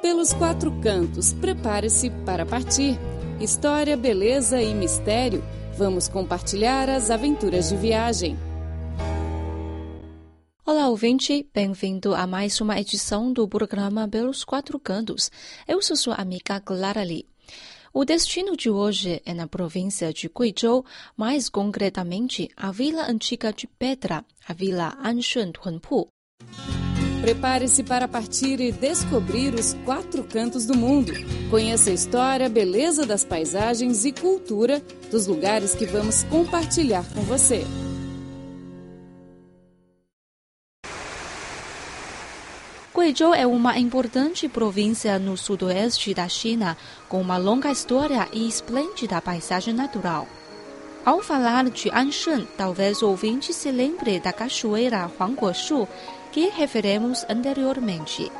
Pelos quatro cantos, prepare-se para partir. História, beleza e mistério. Vamos compartilhar as aventuras de viagem. Olá, ouvinte, bem-vindo a mais uma edição do programa Pelos Quatro Cantos. Eu sou sua amiga Clara Lee. O destino de hoje é na província de Guizhou, mais concretamente a vila antiga de Petra, a vila Anshun Tunpu. Prepare-se para partir e descobrir os quatro cantos do mundo. Conheça a história, beleza das paisagens e cultura dos lugares que vamos compartilhar com você. Guizhou é uma importante província no sudoeste da China, com uma longa história e esplêndida paisagem natural. Ao falar de Anshan, talvez o ouvinte se lembre da cachoeira Huangguoshu, que referimos anteriormente.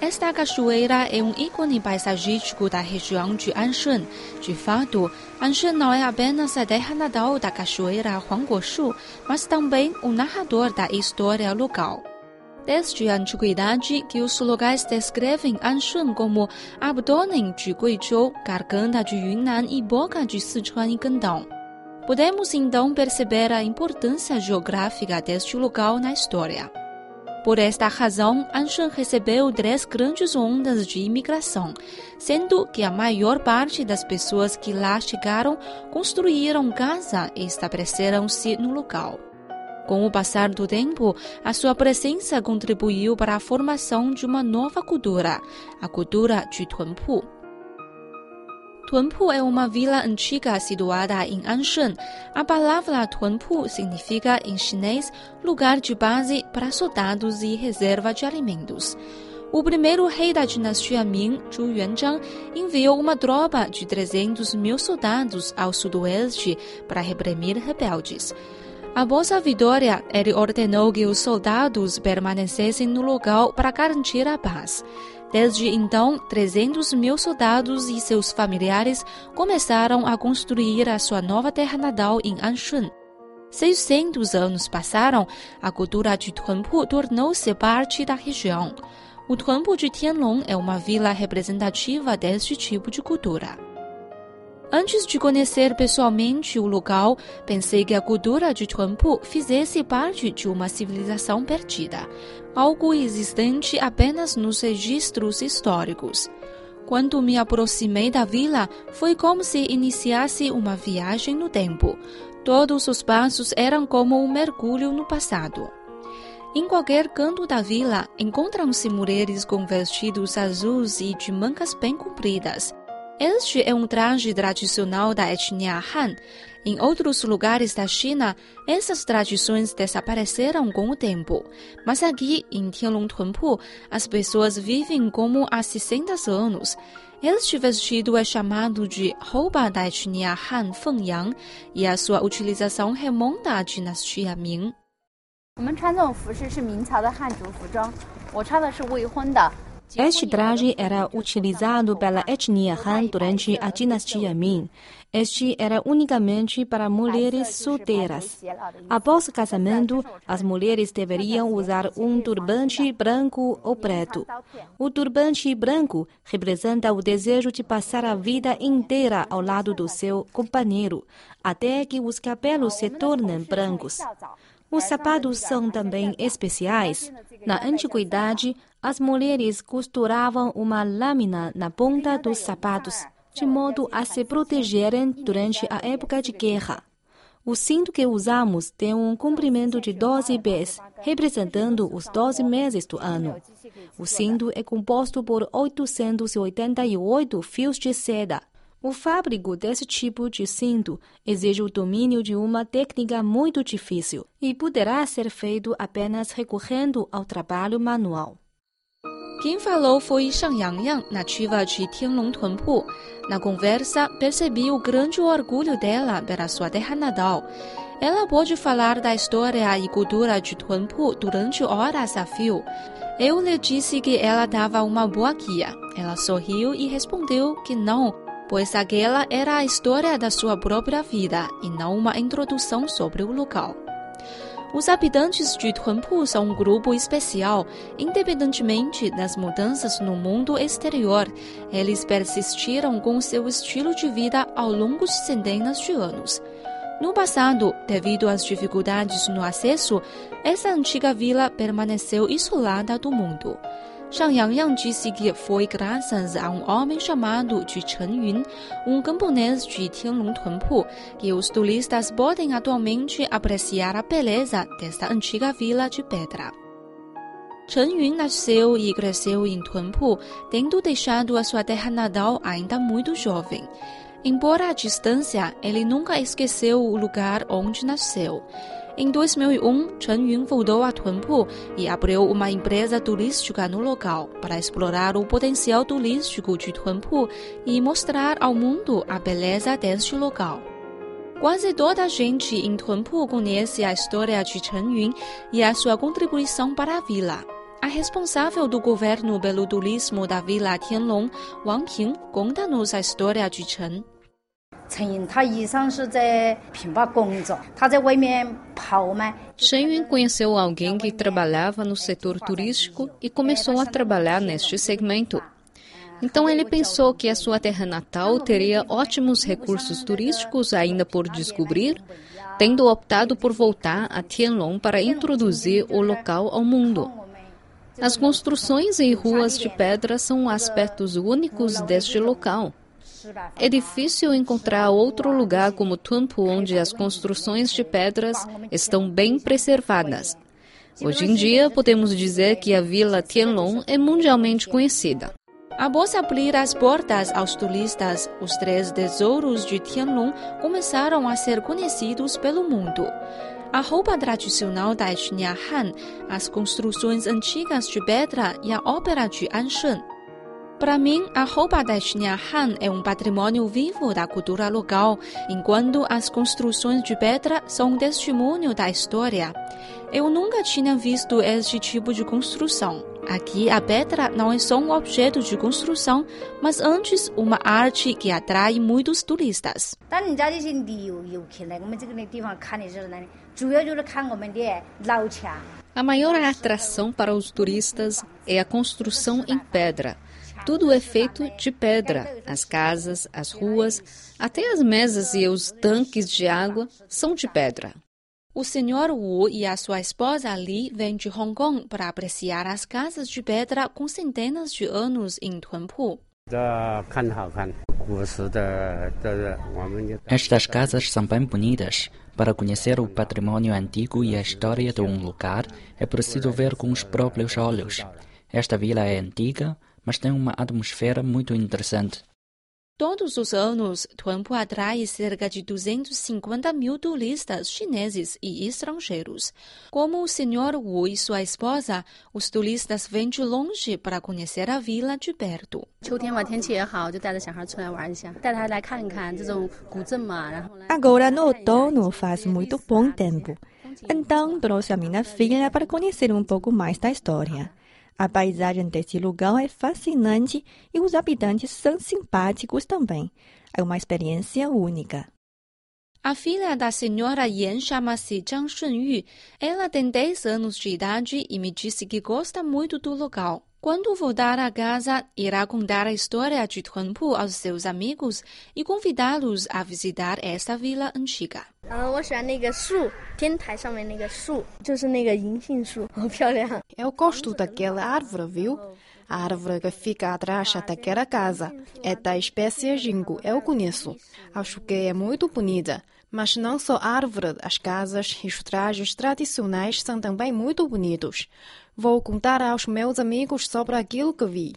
Esta cachoeira é um ícone paisagístico da região de Anshan. De fato, Anshan não é apenas a terra natal da cachoeira Huangguoshu, mas também o narrador da história local. Desde a antiguidade que os locais descrevem Anshun como abdômen de Guizhou, garganta de Yunnan e boca de Sichuan e Guangdong. Podemos então perceber a importância geográfica deste local na história. Por esta razão, Anshan recebeu três grandes ondas de imigração, sendo que a maior parte das pessoas que lá chegaram construíram casa e estabeleceram-se no local. Com o passar do tempo, a sua presença contribuiu para a formação de uma nova cultura, a cultura de Tunpu. Tunpu é uma vila antiga situada em Anshan. A palavra Tunpu significa em chinês lugar de base para soldados e reserva de alimentos. O primeiro rei da dinastia Ming, Zhu Yuanzhang, enviou uma tropa de 300 mil soldados ao sudoeste para reprimir rebeldes. Após a vitória, ele ordenou que os soldados permanecessem no local para garantir a paz. Desde então, 300 mil soldados e seus familiares começaram a construir a sua nova terra natal em Anshun. 600 anos passaram, a cultura de Tunpu tornou-se parte da região. O Tunpu de Tianlong é uma vila representativa deste tipo de cultura. Antes de conhecer pessoalmente o local, pensei que a cultura de Tunpu fizesse parte de uma civilização perdida, algo existente apenas nos registros históricos. Quando me aproximei da vila, foi como se iniciasse uma viagem no tempo. Todos os passos eram como um mergulho no passado. Em qualquer canto da vila, encontram-se mulheres com vestidos azuis e de mangas bem compridas. Este é um traje tradicional da etnia Han. Em outros lugares da China, essas tradições desapareceram com o tempo. Mas aqui, em Tianlong Tunpu, as pessoas vivem como há 60 anos. Este vestido é chamado de roupa da etnia Han Fengyang e a sua utilização remonta à dinastia Ming. 我们穿这种服饰是明朝的汉族服装，我穿的是未婚的。 este traje era utilizado pela etnia Han durante a dinastia Ming. Este era unicamente para mulheres solteiras. Após o casamento, as mulheres deveriam usar um turbante branco ou preto. O turbante branco representa o desejo de passar a vida inteira ao lado do seu companheiro, até que os cabelos se tornem brancos. Os sapatos são também especiais. Na antiguidade, as mulheres costuravam uma lâmina na ponta dos sapatos, de modo a se protegerem durante a época de guerra. O cinto que usamos tem um comprimento de 12 pés, representando os 12 meses do ano. O cinto é composto por 888 fios de seda. O fábrico desse tipo de cinto exige o domínio de uma técnica muito difícil e poderá ser feito apenas recorrendo ao trabalho manual. Quem falou foi Shang Yangyang, nativa de Tianlong Tunpu. Na conversa, percebi o grande orgulho dela pela sua terra natal. Ela pôde falar da história e cultura de Tunpu durante horas a fio. Eu lhe disse que ela dava uma boa guia. Ela sorriu e respondeu que não, pois aquela era a história da sua própria vida e não uma introdução sobre o local. Os habitantes de Tunpu são um grupo especial, independentemente das mudanças no mundo exterior. Eles persistiram com seu estilo de vida ao longo de centenas de anos. No passado, devido às dificuldades no acesso, essa antiga vila permaneceu isolada do mundo. Shang Yangyang disse que foi graças a um homem chamado de Chen Yun, um camponês de Tianlong Tunpu, que os turistas podem atualmente apreciar a beleza desta antiga vila de pedra. Chen Yun nasceu e cresceu em Tunpu, tendo deixado a sua terra natal ainda muito jovem. Embora à distância, ele nunca esqueceu o lugar onde nasceu. Em 2001, Chen Yun voltou a Tunpu e abriu uma empresa turística no local para explorar o potencial turístico de Tunpu e mostrar ao mundo a beleza deste local. Quase toda a gente em Tunpu conhece a história de Chen Yun e a sua contribuição para a vila. A responsável do governo pelo turismo da Vila Tianlong, Wang Ping, conta-nos a história de Chen. 陈云他以上是在平坝工作，他在外面跑嘛。 Chen Yun conheceu alguém que trabalhava no setor turístico e começou a trabalhar neste segmento. Então ele pensou que a sua terra natal teria ótimos recursos turísticos ainda por descobrir, tendo optado por voltar a Tianlong para introduzir o local ao mundo. As construções e ruas de pedra são aspectos únicos deste local. É difícil encontrar outro lugar como Tunpu onde as construções de pedras estão bem preservadas. Hoje em dia, podemos dizer que a Vila Tianlong é mundialmente conhecida. Após abrir as portas aos turistas, os três tesouros de Tianlong começaram a ser conhecidos pelo mundo. A roupa tradicional da etnia Han, as construções antigas de pedra e a ópera de Anshan. Para mim, a roupa da etnia Han é um patrimônio vivo da cultura local, enquanto as construções de pedra são um testemunho da história. Eu nunca tinha visto este tipo de construção. Aqui, a pedra não é só um objeto de construção, mas antes uma arte que atrai muitos turistas. A maior atração para os turistas é a construção em pedra. Tudo é feito de pedra. As casas, as ruas, até as mesas e os tanques de água são de pedra. O senhor Wu e a sua esposa Li vêm de Hong Kong para apreciar as casas de pedra com centenas de anos em Tunpu. Estas casas são bem bonitas. Para conhecer o patrimônio antigo e a história de um lugar, é preciso ver com os próprios olhos. Esta vila é antiga, mas tem uma atmosfera muito interessante. Todos os anos, Tuanpu atrai cerca de 250 mil turistas chineses e estrangeiros. Como o Sr. Wu e sua esposa, os turistas vêm de longe para conhecer a vila de perto. Agora no outono faz muito bom tempo. Então trouxe a minha filha para conhecer um pouco mais da história. A paisagem deste lugar é fascinante e os habitantes são simpáticos também. É uma experiência única. A filha da senhora Yan chama-se Zhang Shunyu. Ela tem 10 anos de idade e me disse que gosta muito do local. Quando voltar a casa, irá contar a história de Tuanpu aos seus amigos e convidá-los a visitar esta vila antiga. Eu gosto é daquela árvore, viu? A árvore que fica atrás daquela casa. É da espécie jingo, eu conheço. Acho que é muito bonita. Mas não só a árvore, as casas e os trajes tradicionais são também muito bonitos. Vou contar aos meus amigos sobre aquilo que vi.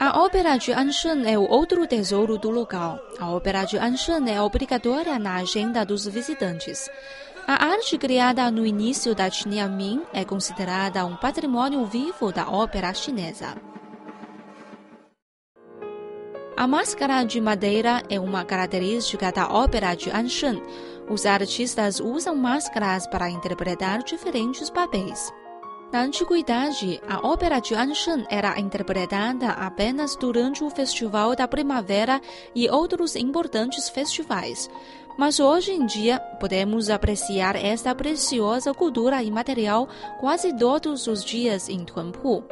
A ópera de Anshan é o outro tesouro do local. A ópera de Anshan é obrigatória na agenda dos visitantes. A arte criada no início da etnia Ming é considerada um patrimônio vivo da ópera chinesa. A máscara de madeira é uma característica da ópera de Anshan. Os artistas usam máscaras para interpretar diferentes papéis. Na antiguidade, a ópera de Anshan era interpretada apenas durante o Festival da Primavera e outros importantes festivais. Mas hoje em dia, podemos apreciar esta preciosa cultura imaterial quase todos os dias em Tuanpu.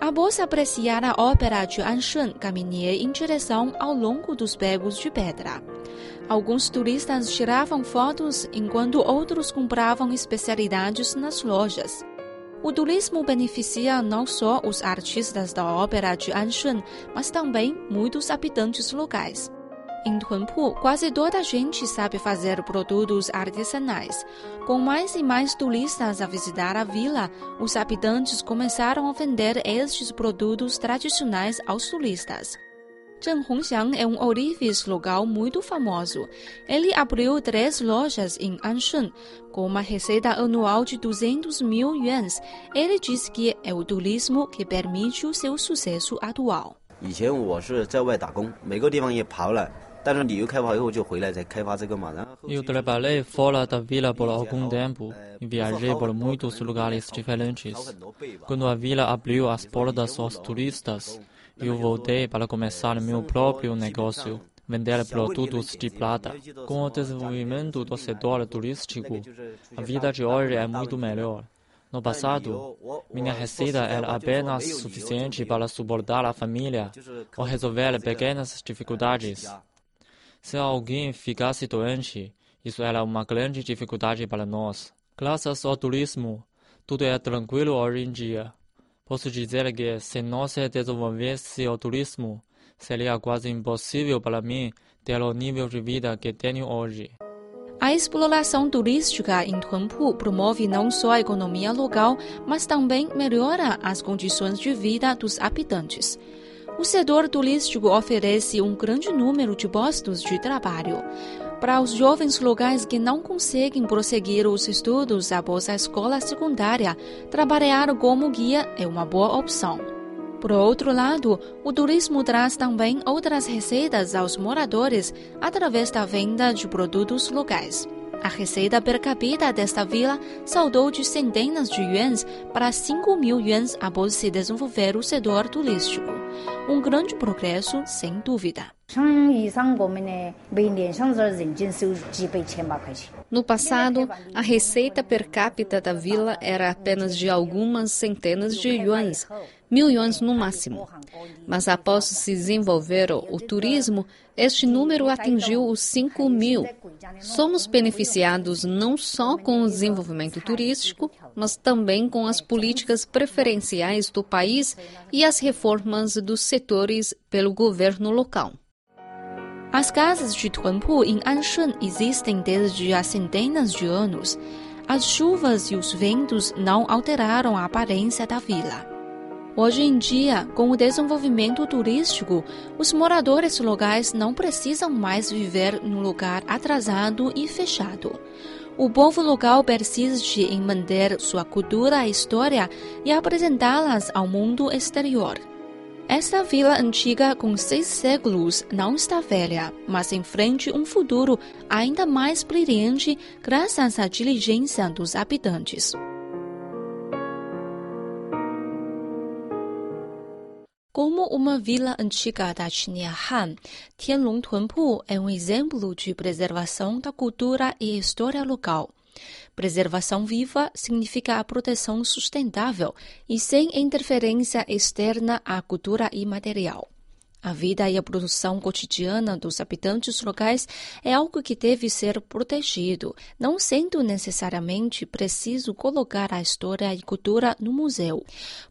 Após apreciar a ópera de Anshan, caminhei em direção ao longo dos becos de pedra. Alguns turistas tiravam fotos enquanto outros compravam especialidades nas lojas. O turismo beneficia não só os artistas da ópera de Anshan, mas também muitos habitantes locais. Em Tunpu, quase toda a gente sabe fazer produtos artesanais. Com mais e mais turistas a visitar a vila, os habitantes começaram a vender estes produtos tradicionais aos turistas. Zheng Hongxiang é um ourives local muito famoso. Ele abriu três lojas em Anshan, com uma receita anual de 200 mil yuans. Ele diz que é o turismo que permite o seu sucesso atual. Eu trabalhei fora da vila por algum tempo e viajei por muitos lugares diferentes. Quando a vila abriu as portas aos turistas, eu voltei para começar meu próprio negócio, vender produtos de prata. Com o desenvolvimento do setor turístico, a vida de hoje é muito melhor. No passado, minha receita era apenas suficiente para suportar a família ou resolver pequenas dificuldades. Se alguém ficasse doente, isso era uma grande dificuldade para nós. Graças ao turismo, tudo é tranquilo hoje em dia. Posso dizer que se não se desenvolvesse o turismo, seria quase impossível para mim ter o nível de vida que tenho hoje. A exploração turística em Tuanpu promove não só a economia local, mas também melhora as condições de vida dos habitantes. O setor turístico oferece um grande número de postos de trabalho. Para os jovens locais que não conseguem prosseguir os estudos após a escola secundária, trabalhar como guia é uma boa opção. Por outro lado, o turismo traz também outras receitas aos moradores através da venda de produtos locais. A receita per capita desta vila saltou de centenas de yuans para 5 mil yuans após se desenvolver o setor turístico. Um grande progresso, sem dúvida. No passado, a receita per capita da vila era apenas de algumas centenas de yuans, mil yuans no máximo. Mas após se desenvolver o, turismo, este número atingiu os 5 mil. Somos beneficiados não só com o desenvolvimento turístico, mas também com as políticas preferenciais do país e as reformas dos setores pelo governo local. As casas de Tuanpu em Anshan existem desde há centenas de anos. As chuvas e os ventos não alteraram a aparência da vila. Hoje em dia, com o desenvolvimento turístico, os moradores locais não precisam mais viver num lugar atrasado e fechado. O povo local persiste em manter sua cultura e história e apresentá-las ao mundo exterior. Esta vila antiga com seis séculos não está velha, mas enfrente um futuro ainda mais brilhante graças à diligência dos habitantes. Como uma vila antiga da etnia Han, Tianlong Tuanpu é um exemplo de preservação da cultura e história local. Preservação viva significa a proteção sustentável e sem interferência externa à cultura imaterial. A vida e a produção cotidiana dos habitantes locais é algo que deve ser protegido, não sendo necessariamente preciso colocar a história e cultura no museu.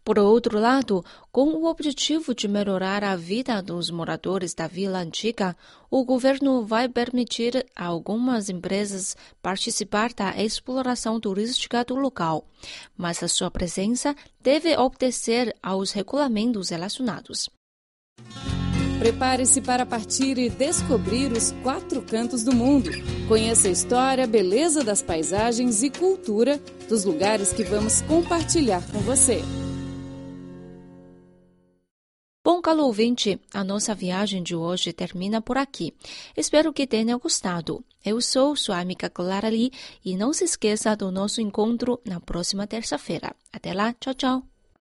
Por outro lado, com o objetivo de melhorar a vida dos moradores da vila antiga, o governo vai permitir a algumas empresas participar da exploração turística do local, mas a sua presença deve obedecer aos regulamentos relacionados. Prepare-se para partir e descobrir os quatro cantos do mundo. Conheça a história, beleza das paisagens e cultura dos lugares que vamos compartilhar com você. Bom, caro ouvinte, a nossa viagem de hoje termina por aqui. Espero que tenha gostado. Eu sou sua amiga Clara Lee e não se esqueça do nosso encontro na próxima terça-feira. Até lá, tchau, tchau.